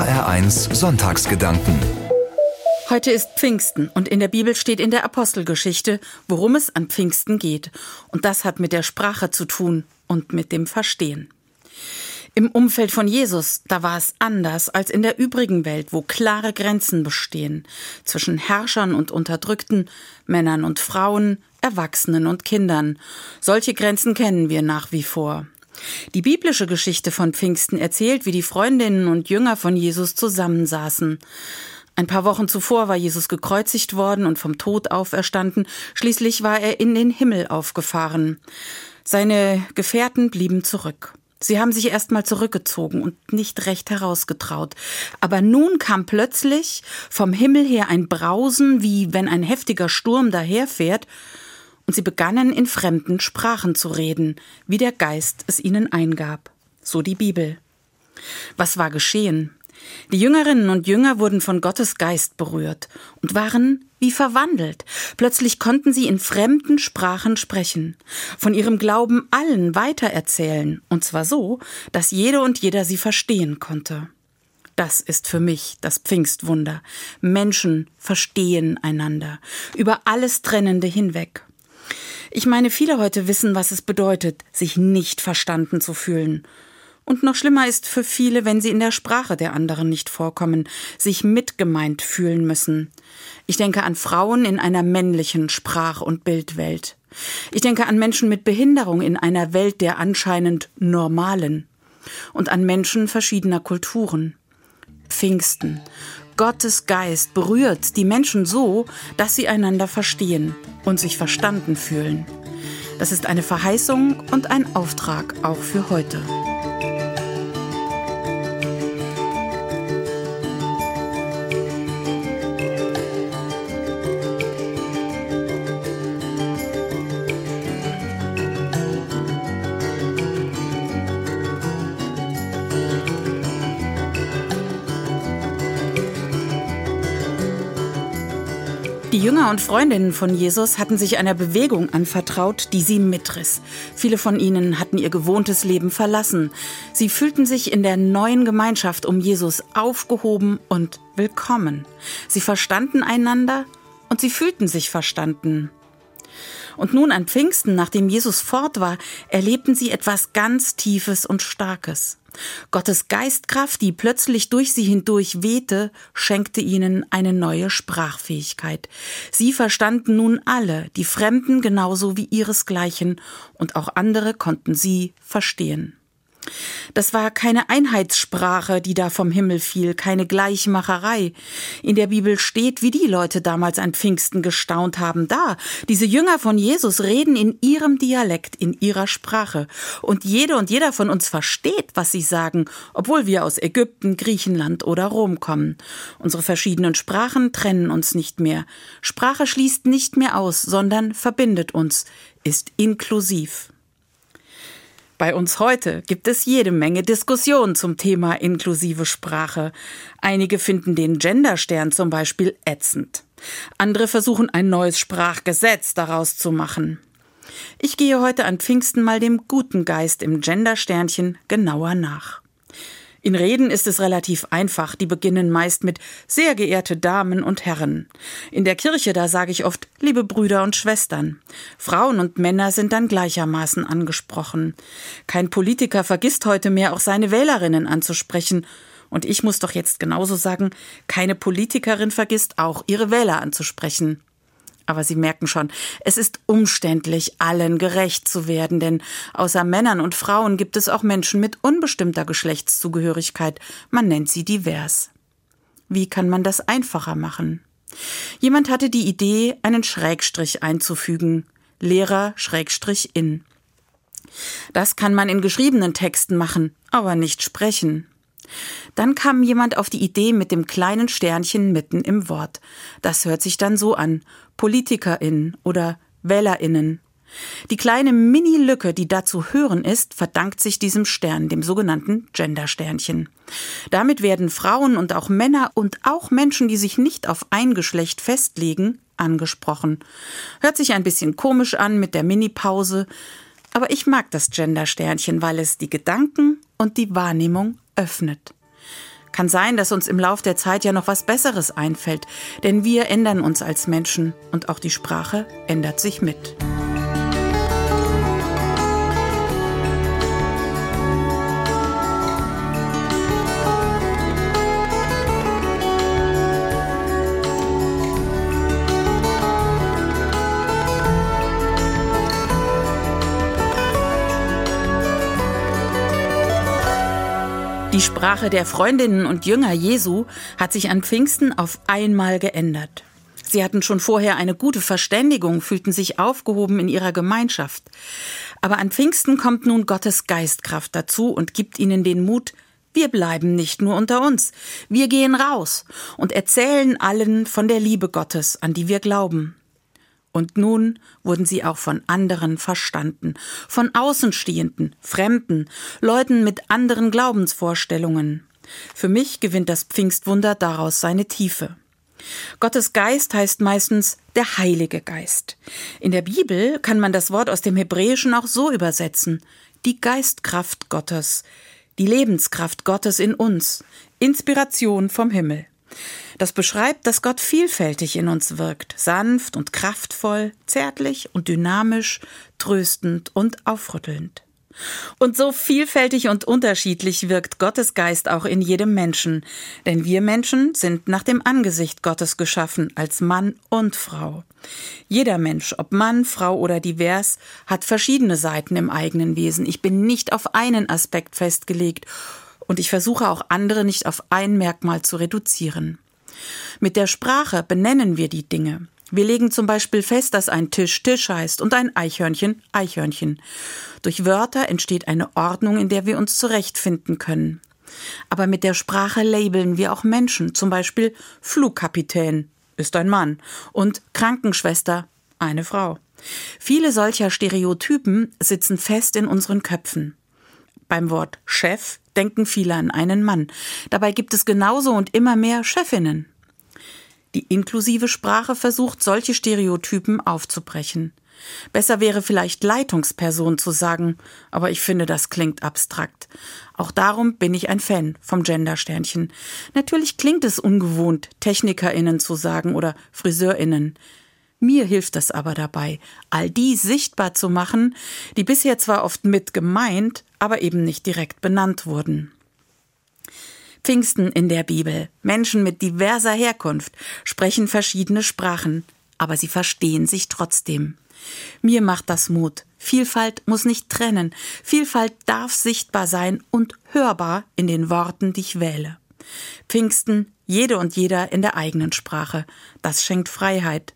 HR1 Sonntagsgedanken. Heute ist Pfingsten und in der Bibel steht in der Apostelgeschichte, worum es an Pfingsten geht. Und das hat mit der Sprache zu tun und mit dem Verstehen. Im Umfeld von Jesus, da war es anders als in der übrigen Welt, wo klare Grenzen bestehen zwischen Herrschern und Unterdrückten, Männern und Frauen, Erwachsenen und Kindern. Solche Grenzen kennen wir nach wie vor. Die biblische Geschichte von Pfingsten erzählt, wie die Freundinnen und Jünger von Jesus zusammensaßen. Ein paar Wochen zuvor war Jesus gekreuzigt worden und vom Tod auferstanden, schließlich war er in den Himmel aufgefahren. Seine Gefährten blieben zurück. Sie haben sich erstmal zurückgezogen und nicht recht herausgetraut. Aber nun kam plötzlich vom Himmel her ein Brausen, wie wenn ein heftiger Sturm daherfährt, und sie begannen in fremden Sprachen zu reden, wie der Geist es ihnen eingab. So die Bibel. Was war geschehen? Die Jüngerinnen und Jünger wurden von Gottes Geist berührt und waren wie verwandelt. Plötzlich konnten sie in fremden Sprachen sprechen, von ihrem Glauben allen weitererzählen, und zwar so, dass jede und jeder sie verstehen konnte. Das ist für mich das Pfingstwunder. Menschen verstehen einander, über alles Trennende hinweg. Ich meine, viele heute wissen, was es bedeutet, sich nicht verstanden zu fühlen. Und noch schlimmer ist für viele, wenn sie in der Sprache der anderen nicht vorkommen, sich mitgemeint fühlen müssen. Ich denke an Frauen in einer männlichen Sprach- und Bildwelt. Ich denke an Menschen mit Behinderung in einer Welt der anscheinend normalen. Und an Menschen verschiedener Kulturen. Pfingsten. Gottes Geist berührt die Menschen so, dass sie einander verstehen und sich verstanden fühlen. Das ist eine Verheißung und ein Auftrag auch für heute. Jünger und Freundinnen von Jesus hatten sich einer Bewegung anvertraut, die sie mitriss. Viele von ihnen hatten ihr gewohntes Leben verlassen. Sie fühlten sich in der neuen Gemeinschaft um Jesus aufgehoben und willkommen. Sie verstanden einander und sie fühlten sich verstanden. Und nun an Pfingsten, nachdem Jesus fort war, erlebten sie etwas ganz Tiefes und Starkes. Gottes Geistkraft, die plötzlich durch sie hindurch wehte, schenkte ihnen eine neue Sprachfähigkeit. Sie verstanden nun alle, die Fremden genauso wie ihresgleichen, und auch andere konnten sie verstehen. Das war keine Einheitssprache, die da vom Himmel fiel, keine Gleichmacherei. In der Bibel steht, wie die Leute damals an Pfingsten gestaunt haben. Da, diese Jünger von Jesus reden in ihrem Dialekt, in ihrer Sprache. Und jede und jeder von uns versteht, was sie sagen, obwohl wir aus Ägypten, Griechenland oder Rom kommen. Unsere verschiedenen Sprachen trennen uns nicht mehr. Sprache schließt nicht mehr aus, sondern verbindet uns, ist inklusiv. Bei uns heute gibt es jede Menge Diskussionen zum Thema inklusive Sprache. Einige finden den Genderstern zum Beispiel ätzend. Andere versuchen ein neues Sprachgesetz daraus zu machen. Ich gehe heute an Pfingsten mal dem guten Geist im Gendersternchen genauer nach. In Reden ist es relativ einfach, die beginnen meist mit sehr geehrte Damen und Herren. In der Kirche, da sage ich oft liebe Brüder und Schwestern. Frauen und Männer sind dann gleichermaßen angesprochen. Kein Politiker vergisst heute mehr auch seine Wählerinnen anzusprechen, und ich muss doch jetzt genauso sagen, keine Politikerin vergisst auch ihre Wähler anzusprechen. Aber Sie merken schon, es ist umständlich, allen gerecht zu werden, denn außer Männern und Frauen gibt es auch Menschen mit unbestimmter Geschlechtszugehörigkeit. Man nennt sie divers. Wie kann man das einfacher machen? Jemand hatte die Idee, einen Schrägstrich einzufügen. Lehrer Schrägstrich in. Das kann man in geschriebenen Texten machen, aber nicht sprechen. Dann kam jemand auf die Idee mit dem kleinen Sternchen mitten im Wort. Das hört sich dann so an. PolitikerInnen oder WählerInnen. Die kleine Mini-Lücke, die da zu hören ist, verdankt sich diesem Stern, dem sogenannten Gender-Sternchen. Damit werden Frauen und auch Männer und auch Menschen, die sich nicht auf ein Geschlecht festlegen, angesprochen. Hört sich ein bisschen komisch an mit der Mini-Pause, aber ich mag das Gender-Sternchen, weil es die Gedanken und die Wahrnehmung öffnet. Kann sein, dass uns im Lauf der Zeit ja noch was Besseres einfällt, denn wir ändern uns als Menschen und auch die Sprache ändert sich mit. Die Sprache der Freundinnen und Jünger Jesu hat sich an Pfingsten auf einmal geändert. Sie hatten schon vorher eine gute Verständigung, fühlten sich aufgehoben in ihrer Gemeinschaft. Aber an Pfingsten kommt nun Gottes Geistkraft dazu und gibt ihnen den Mut, wir bleiben nicht nur unter uns, wir gehen raus und erzählen allen von der Liebe Gottes, an die wir glauben. Und nun wurden sie auch von anderen verstanden, von Außenstehenden, Fremden, Leuten mit anderen Glaubensvorstellungen. Für mich gewinnt das Pfingstwunder daraus seine Tiefe. Gottes Geist heißt meistens der Heilige Geist. In der Bibel kann man das Wort aus dem Hebräischen auch so übersetzen die Geistkraft Gottes, die Lebenskraft Gottes in uns, Inspiration vom Himmel. Das beschreibt, dass Gott vielfältig in uns wirkt, sanft und kraftvoll, zärtlich und dynamisch, tröstend und aufrüttelnd. Und so vielfältig und unterschiedlich wirkt Gottes Geist auch in jedem Menschen, denn wir Menschen sind nach dem Angesicht Gottes geschaffen, als Mann und Frau. Jeder Mensch, ob Mann, Frau oder divers, hat verschiedene Seiten im eigenen Wesen. Ich bin nicht auf einen Aspekt festgelegt und ich versuche auch andere nicht auf ein Merkmal zu reduzieren. Mit der Sprache benennen wir die Dinge. Wir legen zum Beispiel fest, dass ein Tisch Tisch heißt und ein Eichhörnchen Eichhörnchen. Durch Wörter entsteht eine Ordnung, in der wir uns zurechtfinden können. Aber mit der Sprache labeln wir auch Menschen, zum Beispiel Flugkapitän ist ein Mann und Krankenschwester eine Frau. Viele solcher Stereotypen sitzen fest in unseren Köpfen. Beim Wort Chef denken viele an einen Mann. Dabei gibt es genauso und immer mehr Chefinnen. Die inklusive Sprache versucht, solche Stereotypen aufzubrechen. Besser wäre vielleicht Leitungsperson zu sagen, aber ich finde, das klingt abstrakt. Auch darum bin ich ein Fan vom Gendersternchen. Natürlich klingt es ungewohnt, TechnikerInnen zu sagen oder FriseurInnen. Mir hilft es aber dabei, all die sichtbar zu machen, die bisher zwar oft mit gemeint, aber eben nicht direkt benannt wurden. Pfingsten in der Bibel. Menschen mit diverser Herkunft sprechen verschiedene Sprachen, aber sie verstehen sich trotzdem. Mir macht das Mut. Vielfalt muss nicht trennen. Vielfalt darf sichtbar sein und hörbar in den Worten, die ich wähle. Pfingsten, jede und jeder in der eigenen Sprache. Das schenkt Freiheit.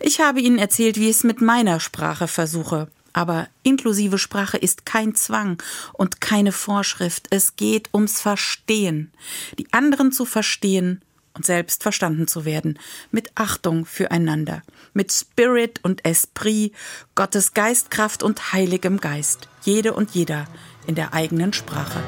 Ich habe Ihnen erzählt, wie ich es mit meiner Sprache versuche. Aber inklusive Sprache ist kein Zwang und keine Vorschrift. Es geht ums Verstehen. Die anderen zu verstehen und selbst verstanden zu werden. Mit Achtung füreinander. Mit Spirit und Esprit, Gottes Geistkraft und Heiligem Geist. Jede und jeder in der eigenen Sprache.